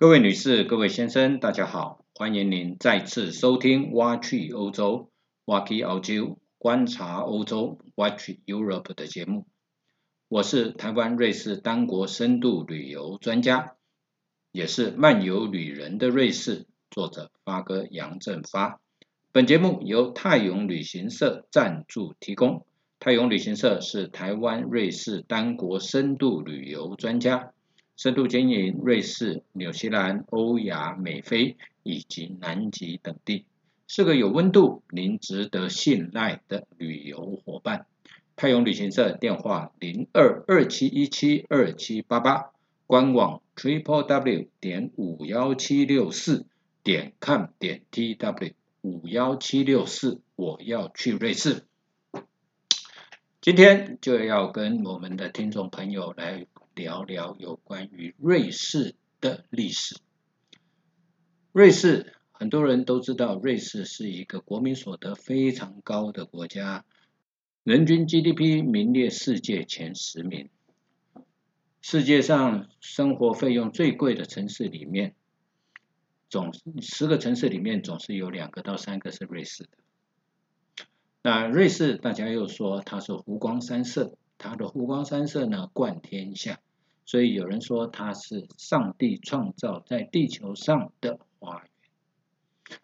各位女士、各位先生，大家好，欢迎您再次收听《挖去欧洲》（Walk 澳洲）观察欧洲 （Watch Europe） 的节目。我是台湾瑞士单国深度旅游专家，也是漫游旅人的瑞士作者发哥杨振发。本节目由泰永旅行社赞助提供。泰永旅行社是台湾瑞士单国深度旅游专家。深度经营瑞士、纽西兰、欧亚、美非以及南极等地，是个有温度、您值得信赖的旅游伙伴。泰永旅行社电话零二二七一七二七八八，官网 triple w 点五幺七六四点 com 点 tw 五幺七六四，我要去瑞士。今天就要跟我们的听众朋友来。聊聊有关于瑞士的历史。瑞士很多人都知道，瑞士是一个国民所得非常高的国家，人均 GDP 名列世界前十名。世界上生活费用最贵的城市里面，总十个城市里面总是有两个到三个是瑞士的。那瑞士大家又说它是湖光山色，它的湖光山色呢冠天下。所以有人说它是上帝创造在地球上的花园，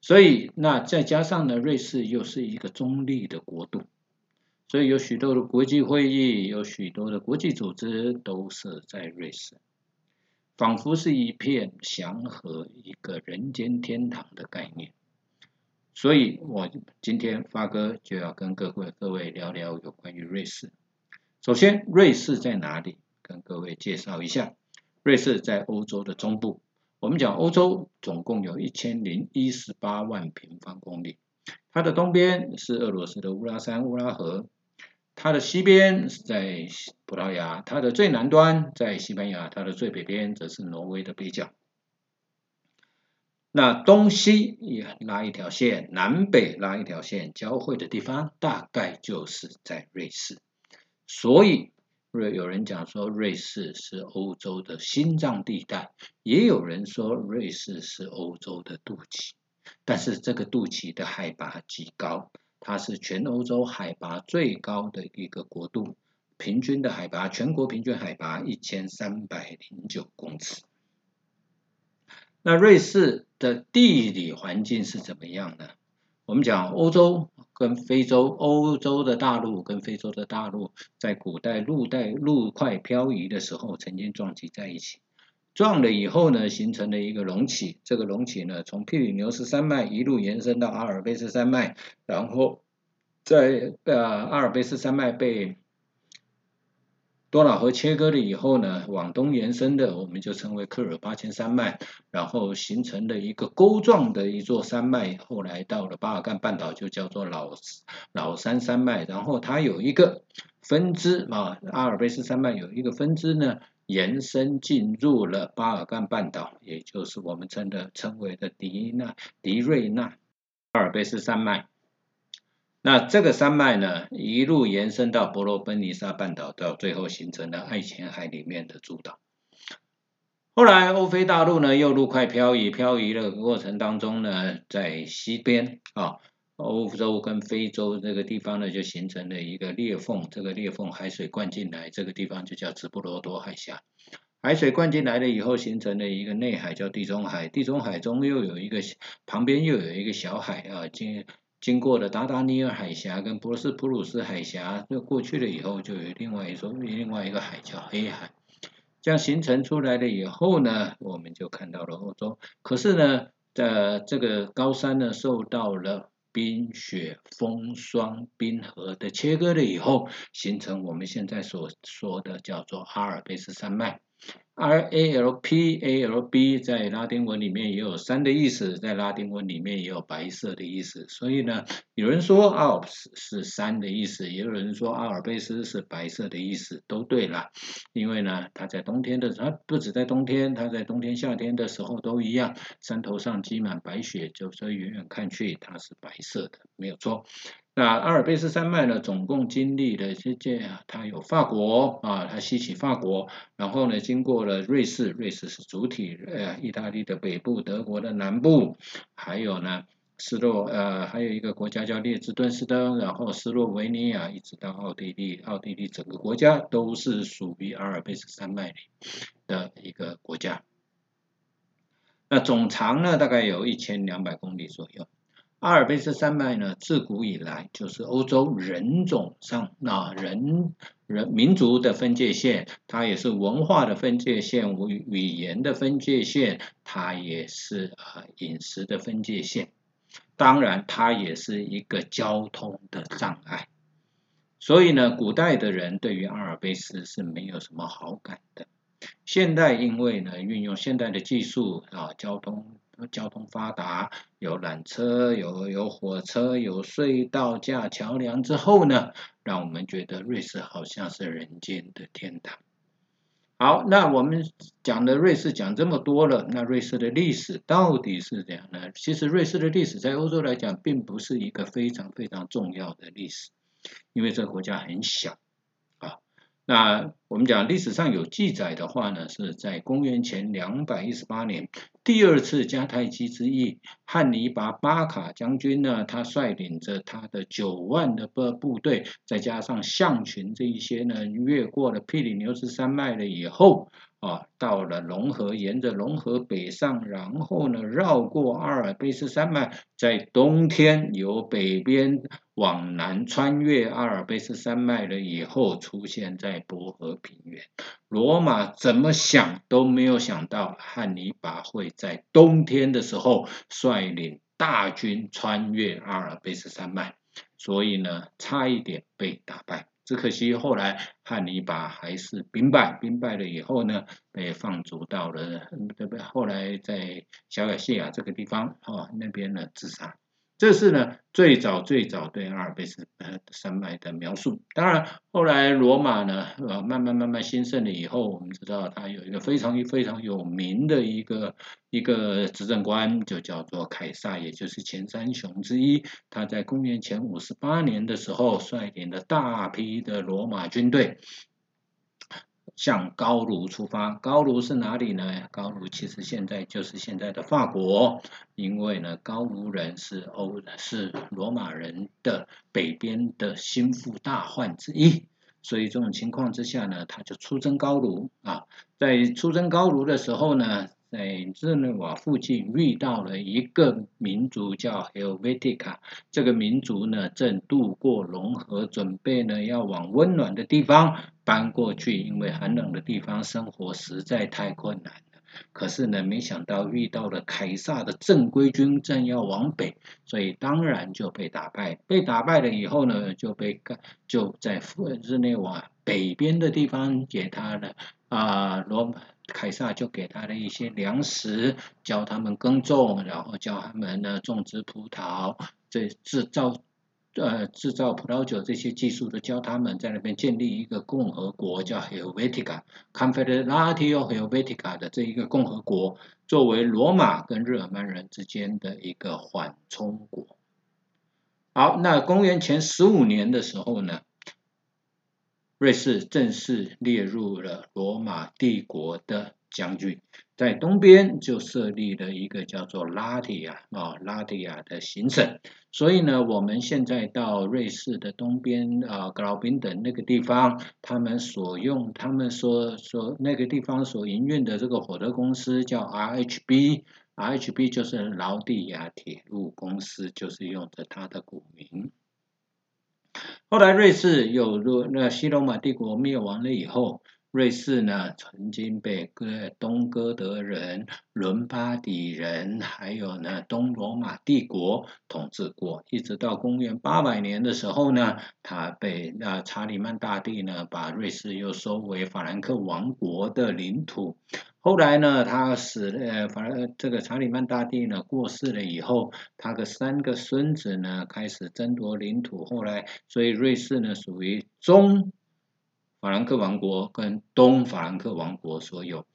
所以那再加上呢，瑞士又是一个中立的国度，所以有许多的国际会议，有许多的国际组织都设在瑞士，仿佛是一片祥和、一个人间天堂的概念。所以我今天发哥就要跟各位各位聊聊有关于瑞士。首先，瑞士在哪里？各位介绍一下，瑞士在欧洲的中部。我们讲欧洲总共有一千零一十八万平方公里，它的东边是俄罗斯的乌拉山、乌拉河，它的西边是在葡萄牙，它的最南端在西班牙，它的最北边则是挪威的北角。那东西也拉一条线，南北拉一条线，交汇的地方大概就是在瑞士，所以。瑞有人讲说瑞士是欧洲的心脏地带，也有人说瑞士是欧洲的肚脐。但是这个肚脐的海拔极高，它是全欧洲海拔最高的一个国度，平均的海拔全国平均海拔一千三百零九公尺。那瑞士的地理环境是怎么样呢？我们讲欧洲。跟非洲、欧洲的大陆跟非洲的大陆，在古代陆带陆块漂移的时候，曾经撞击在一起。撞了以后呢，形成了一个隆起。这个隆起呢，从皮里牛斯山脉一路延伸到阿尔卑斯山脉，然后在呃阿尔卑斯山脉被。多瑙河切割了以后呢，往东延伸的我们就称为克尔巴阡山脉，然后形成了一个沟状的一座山脉，后来到了巴尔干半岛就叫做老老山山脉，然后它有一个分支啊，阿尔卑斯山脉有一个分支呢，延伸进入了巴尔干半岛，也就是我们称的称为的迪纳迪瑞纳阿尔卑斯山脉。那这个山脉呢，一路延伸到伯罗奔尼撒半岛，到最后形成了爱琴海里面的诸岛。后来欧非大陆呢，又陆块漂移，漂移的过程当中呢，在西边啊，欧洲跟非洲这个地方呢，就形成了一个裂缝，这个裂缝海水灌进来，这个地方就叫直布罗陀海峡。海水灌进来了以后，形成了一个内海，叫地中海。地中海中又有一个旁边又有一个小海啊，经。经过了达达尼尔海峡跟博斯普鲁斯海峡，那过去了以后，就有另外一艘另外一个海叫黑海，这样形成出来了以后呢，我们就看到了欧洲。可是呢，在这个高山呢，受到了冰雪、风霜、冰河的切割了以后，形成我们现在所说的叫做阿尔卑斯山脉。R A L P A L B 在拉丁文里面也有山的意思，在拉丁文里面也有白色的意思。所以呢，有人说 Alps 是山的意思，也有人说阿尔卑斯是白色的意思，都对了。因为呢，它在冬天的时候，它不止在冬天，它在冬天、夏天的时候都一样，山头上积满白雪，就所以远远看去它是白色的，没有错。那阿尔卑斯山脉呢，总共经历了这这，它有法国啊，它西起法国，然后呢，经过了瑞士，瑞士是主体，呃，意大利的北部，德国的南部，还有呢，斯洛，呃，还有一个国家叫列支敦士登，然后斯洛维尼亚，一直到奥地利，奥地利整个国家都是属于阿尔卑斯山脉里的一个国家。那总长呢，大概有一千两百公里左右。阿尔卑斯山脉呢，自古以来就是欧洲人种上那人人民族的分界线，它也是文化的分界线，语语言的分界线，它也是啊饮食的分界线。当然，它也是一个交通的障碍。所以呢，古代的人对于阿尔卑斯是没有什么好感的。现代因为呢，运用现代的技术啊，交通。交通发达，有缆车，有有火车，有隧道架桥梁之后呢，让我们觉得瑞士好像是人间的天堂。好，那我们讲的瑞士讲这么多了，那瑞士的历史到底是怎样呢？其实瑞士的历史在欧洲来讲，并不是一个非常非常重要的历史，因为这个国家很小。那我们讲历史上有记载的话呢，是在公元前两百一十八年，第二次迦太基之役，汉尼拔巴卡将军呢，他率领着他的九万的部部队，再加上象群这一些呢，越过了毗里牛斯山脉了以后。啊，到了龙河，沿着龙河北上，然后呢，绕过阿尔卑斯山脉，在冬天由北边往南穿越阿尔卑斯山脉了以后，出现在博河平原。罗马怎么想都没有想到，汉尼拔会在冬天的时候率领大军穿越阿尔卑斯山脉，所以呢，差一点被打败。只可惜后来汉尼拔还是兵败，兵败了以后呢，被放逐到了对不对？后来在小亚细亚这个地方哦，那边呢自杀。这是呢最早最早对阿尔卑斯山脉的描述。当然后来罗马呢呃慢慢慢慢兴盛了以后，我们知道它有一个非常非常有名的一个一个执政官，就叫做凯撒，也就是前三雄之一。他在公元前五十八年的时候，率领了大批的罗马军队。向高卢出发，高卢是哪里呢？高卢其实现在就是现在的法国，因为呢，高卢人是欧是罗马人的北边的心腹大患之一，所以这种情况之下呢，他就出征高卢啊，在出征高卢的时候呢。在日内瓦附近遇到了一个民族叫 Helvetica，这个民族呢正渡过融河，准备呢要往温暖的地方搬过去，因为寒冷的地方生活实在太困难了。可是呢，没想到遇到了凯撒的正规军正要往北，所以当然就被打败。被打败了以后呢，就被干就在日内瓦北边的地方给他的啊罗马。凯撒就给他的一些粮食，教他们耕种，然后教他们呢种植葡萄，这制造呃制造葡萄酒这些技术的教他们，在那边建立一个共和国，叫 Helvetica，Confederatio Helvetica 的这一个共和国，作为罗马跟日耳曼人之间的一个缓冲国。好，那公元前十五年的时候呢？瑞士正式列入了罗马帝国的疆域，在东边就设立了一个叫做拉提亚啊拉提亚的行省。所以呢，我们现在到瑞士的东边啊格劳宾等那个地方，他们所用他们所所那个地方所营运的这个火车公司叫 RHB，RHB 就是劳蒂亚铁路公司，就是用着它的古名。后来，瑞士有如那西罗马帝国灭亡了以后，瑞士呢曾经被哥东哥德人、伦巴底人，还有呢东罗马帝国统治过，一直到公元八百年的时候呢，他被那查理曼大帝呢把瑞士又收为法兰克王国的领土。后来呢，他死呃，反而这个查理曼大帝呢过世了以后，他的三个孙子呢开始争夺领土。后来，所以瑞士呢属于中法兰克王国跟东法兰克王国所有。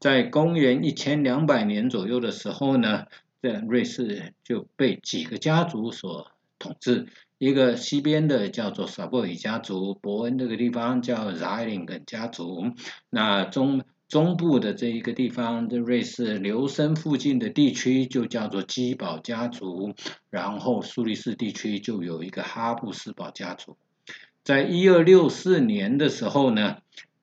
在公元一千两百年左右的时候呢，这瑞士就被几个家族所统治。一个西边的叫做萨布里家族，伯恩这个地方叫 z i l i n g 家族，那中中部的这一个地方，这瑞士留森附近的地区就叫做基堡家族，然后苏黎世地区就有一个哈布斯堡家族。在一二六四年的时候呢。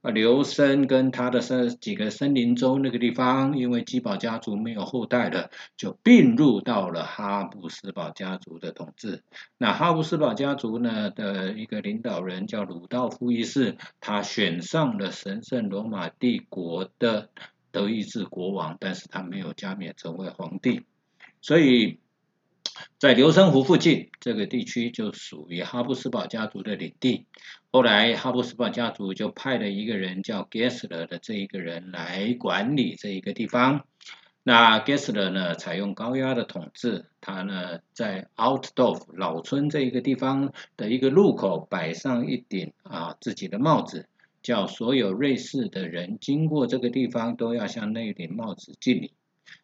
啊，刘森跟他的森几个森林州那个地方，因为基堡家族没有后代了，就并入到了哈布斯堡家族的统治。那哈布斯堡家族呢的一个领导人叫鲁道夫一世，他选上了神圣罗马帝国的德意志国王，但是他没有加冕成为皇帝，所以。在留森湖附近这个地区就属于哈布斯堡家族的领地。后来哈布斯堡家族就派了一个人叫 Gessler 的这一个人来管理这一个地方。那 Gessler 呢，采用高压的统治。他呢，在 Outdorf 老村这一个地方的一个路口摆上一顶啊自己的帽子，叫所有瑞士的人经过这个地方都要向那顶帽子敬礼。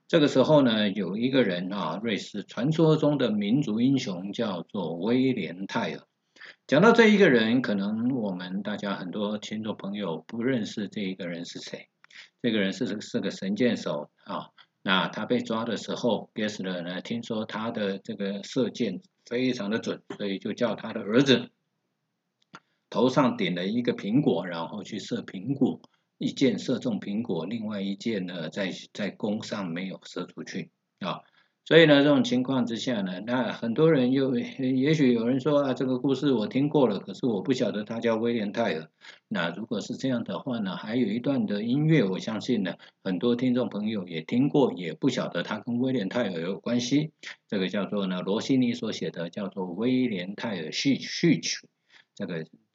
这个时候呢，有一个人啊，瑞士传说中的民族英雄叫做威廉泰尔。讲到这一个人，可能我们大家很多听众朋友不认识这一个人是谁。这个人是是个神箭手啊。那他被抓的时候，别斯勒呢，听说他的这个射箭非常的准，所以就叫他的儿子头上顶了一个苹果，然后去射苹果。一箭射中苹果，另外一箭呢，在在弓上没有射出去啊，所以呢，这种情况之下呢，那很多人又也许有人说啊，这个故事我听过了，可是我不晓得他叫威廉泰尔。那如果是这样的话呢，还有一段的音乐，我相信呢，很多听众朋友也听过，也不晓得他跟威廉泰尔有关系。这个叫做呢，罗西尼所写的叫做威廉泰尔序序曲。这个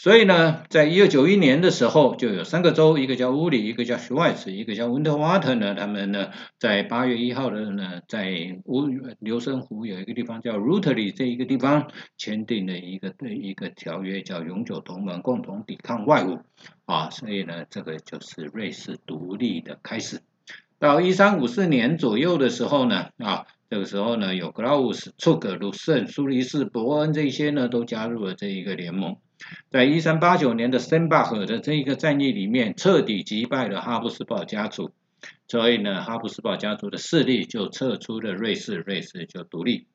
所以呢，在一二九一年的时候，就有三个州，一个叫乌里，一个叫施外茨，一个叫温特瓦特呢。他们呢，在八月一号的呢，在乌留森湖有一个地方叫 r u t e r y 这一个地方签订了一个对一个条约，叫永久同盟，共同抵抗外侮啊。所以呢，这个就是瑞士独立的开始。到一三五四年左右的时候呢，啊，这个时候呢，有格拉乌斯、楚格、鲁圣、苏黎世、伯恩这些呢，都加入了这一个联盟。在一三八九年的森巴赫的这一个战役里面，彻底击败了哈布斯堡家族，所以呢，哈布斯堡家族的势力就撤出了瑞士，瑞士就独立。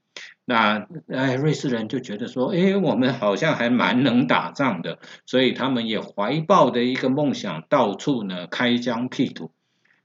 那哎，瑞士人就觉得说，哎，我们好像还蛮能打仗的，所以他们也怀抱的一个梦想，到处呢开疆辟土。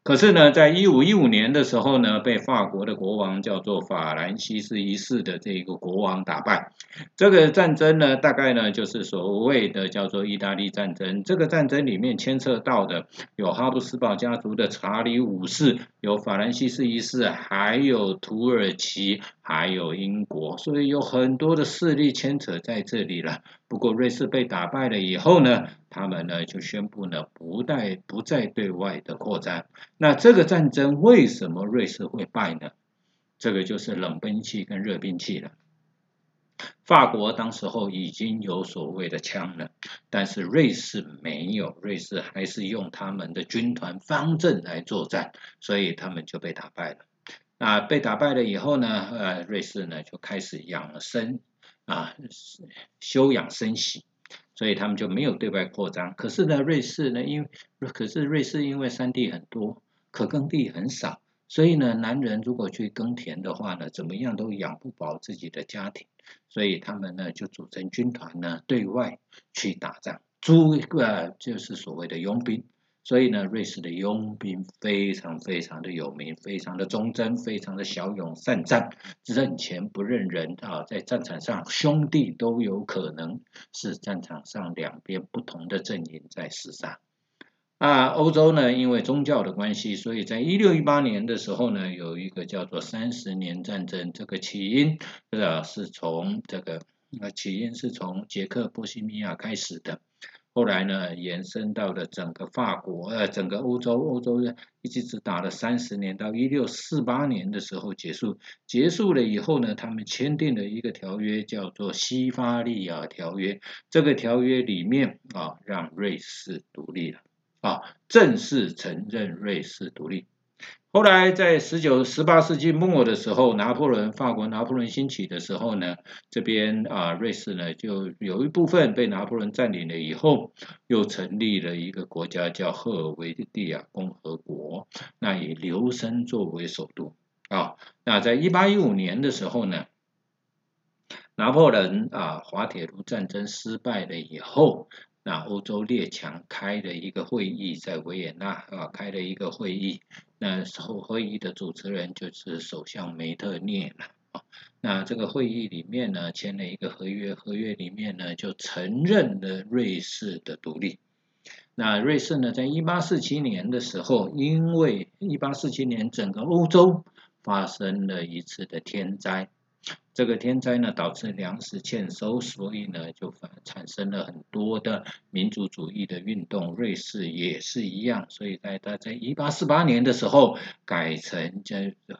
可是呢，在一五一五年的时候呢，被法国的国王叫做法兰西斯一世的这个国王打败。这个战争呢，大概呢就是所谓的叫做意大利战争。这个战争里面牵涉到的有哈布斯堡家族的查理五世，有法兰西斯一世，还有土耳其，还有英国，所以有很多的势力牵扯在这里了。不过瑞士被打败了以后呢，他们呢就宣布呢不再不再对外的扩张。那这个战争为什么瑞士会败呢？这个就是冷兵器跟热兵器了。法国当时候已经有所谓的枪了，但是瑞士没有，瑞士还是用他们的军团方阵来作战，所以他们就被打败了。那被打败了以后呢，呃，瑞士呢就开始养生。啊，休养生息，所以他们就没有对外扩张。可是呢，瑞士呢，因为可是瑞士因为山地很多，可耕地很少，所以呢，男人如果去耕田的话呢，怎么样都养不饱自己的家庭，所以他们呢就组成军团呢，对外去打仗，租一个就是所谓的佣兵。所以呢，瑞士的佣兵非常非常的有名，非常的忠贞，非常的骁勇善战，认钱不认人啊！在战场上，兄弟都有可能是战场上两边不同的阵营在厮杀。啊，欧洲呢，因为宗教的关系，所以在一六一八年的时候呢，有一个叫做三十年战争，这个起因呃是从这个呃起因是从捷克波西米亚开始的。后来呢，延伸到了整个法国，呃，整个欧洲，欧洲一直只打了三十年，到一六四八年的时候结束。结束了以后呢，他们签订了一个条约，叫做《西法利亚条约》。这个条约里面啊，让瑞士独立了，啊，正式承认瑞士独立。后来在十九、十八世纪末的时候，拿破仑法国拿破仑兴起的时候呢，这边啊瑞士呢就有一部分被拿破仑占领了以后，又成立了一个国家叫赫尔维蒂亚共和国，那以留声作为首都啊。那在一八一五年的时候呢，拿破仑啊滑铁卢战争失败了以后。那欧洲列强开了一个会议，在维也纳啊开了一个会议，那时候会议的主持人就是首相梅特涅了啊。那这个会议里面呢，签了一个合约，合约里面呢就承认了瑞士的独立。那瑞士呢，在一八四七年的时候，因为一八四七年整个欧洲发生了一次的天灾。这个天灾呢，导致粮食欠收，所以呢，就反产生了很多的民族主义的运动。瑞士也是一样，所以在它在一八四八年的时候改成就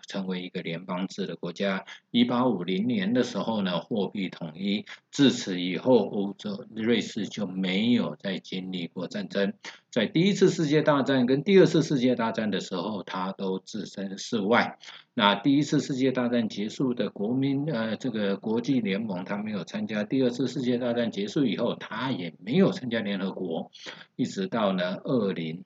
成为一个联邦制的国家。一八五零年的时候呢，货币统一，自此以后，欧洲瑞士就没有再经历过战争。在第一次世界大战跟第二次世界大战的时候，它都置身事外。那第一次世界大战结束的国民呃。这个国际联盟他没有参加，第二次世界大战结束以后，他也没有参加联合国，一直到呢二零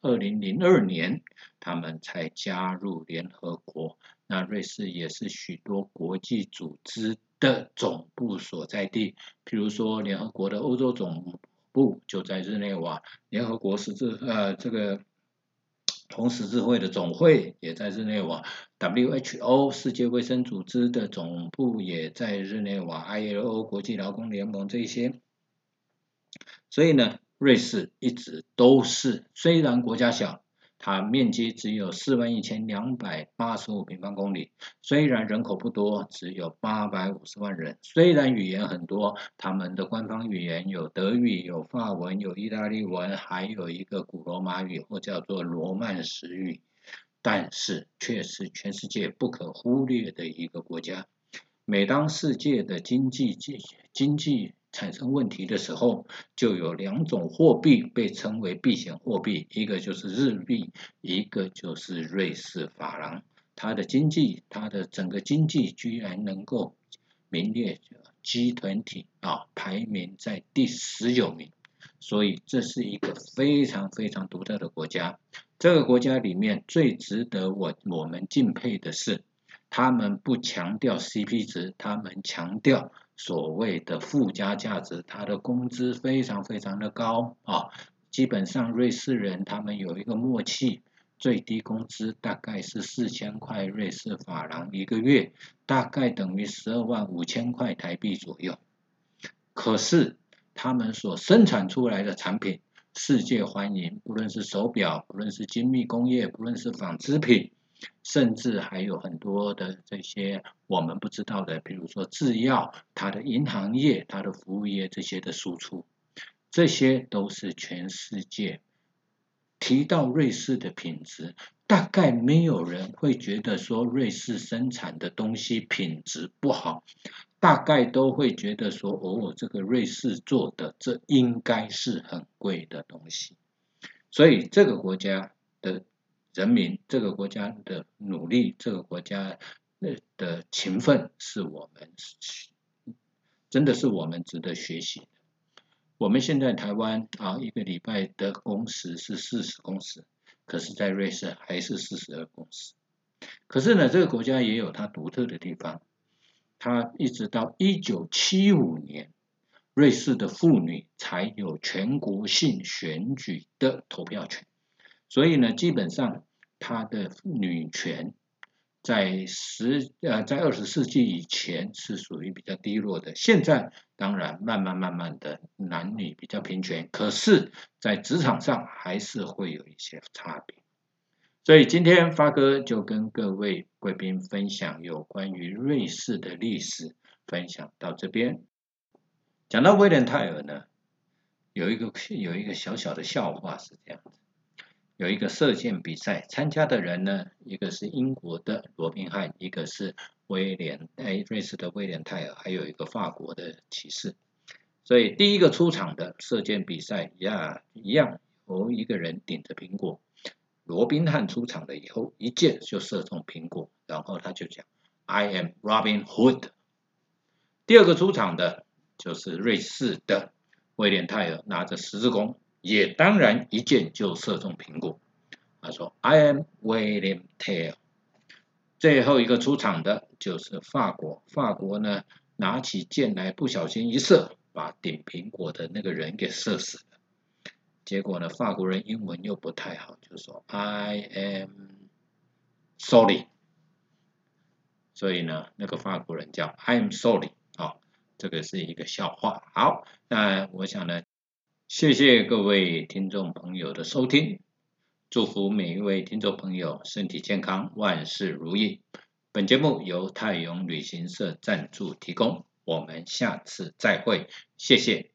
二零零二年，他们才加入联合国。那瑞士也是许多国际组织的总部所在地，譬如说联合国的欧洲总部就在日内瓦，联合国十字呃这个。红十字会的总会也在日内瓦，WHO 世界卫生组织的总部也在日内瓦，ILO 国际劳工联盟这一些，所以呢，瑞士一直都是虽然国家小。它面积只有四万一千两百八十五平方公里，虽然人口不多，只有八百五十万人，虽然语言很多，他们的官方语言有德语、有法文、有意大利文，还有一个古罗马语或叫做罗曼史语，但是却是全世界不可忽略的一个国家。每当世界的经济经经济产生问题的时候，就有两种货币被称为避险货币，一个就是日币，一个就是瑞士法郎。它的经济，它的整个经济居然能够名列 G 团体啊，排名在第十九名。所以这是一个非常非常独特的国家。这个国家里面最值得我我们敬佩的是，他们不强调 CP 值，他们强调。所谓的附加价值，他的工资非常非常的高啊！基本上瑞士人他们有一个默契，最低工资大概是四千块瑞士法郎一个月，大概等于十二万五千块台币左右。可是他们所生产出来的产品世界欢迎，不论是手表，不论是精密工业，不论是纺织品。甚至还有很多的这些我们不知道的，比如说制药、它的银行业、它的服务业这些的输出，这些都是全世界提到瑞士的品质，大概没有人会觉得说瑞士生产的东西品质不好，大概都会觉得说哦，这个瑞士做的这应该是很贵的东西，所以这个国家的。人民这个国家的努力，这个国家的的勤奋，是我们真的是我们值得学习的。我们现在台湾啊，一个礼拜的工时是四十工时，可是，在瑞士还是四十二工时。可是呢，这个国家也有它独特的地方。它一直到一九七五年，瑞士的妇女才有全国性选举的投票权。所以呢，基本上她的女权在十呃在二十世纪以前是属于比较低落的。现在当然慢慢慢慢的男女比较平权，可是，在职场上还是会有一些差别。所以今天发哥就跟各位贵宾分享有关于瑞士的历史，分享到这边。讲到威廉泰尔呢？有一个有一个小小的笑话是这样子，有一个射箭比赛，参加的人呢，一个是英国的罗宾汉，一个是威廉哎瑞士的威廉泰尔，还有一个法国的骑士。所以第一个出场的射箭比赛呀，一样由一个人顶着苹果。罗宾汉出场了以后，一箭就射中苹果，然后他就讲：“I am Robin Hood。”第二个出场的就是瑞士的威廉泰尔，拿着十字弓，也当然一箭就射中苹果。他说：“I am William Tell。”最后一个出场的就是法国，法国呢拿起箭来，不小心一射。把顶苹果的那个人给射死了。结果呢，法国人英文又不太好，就说 I am sorry。所以呢，那个法国人叫 I am sorry。啊，这个是一个笑话。好，那我想呢，谢谢各位听众朋友的收听，祝福每一位听众朋友身体健康，万事如意。本节目由泰永旅行社赞助提供。我们下次再会，谢谢。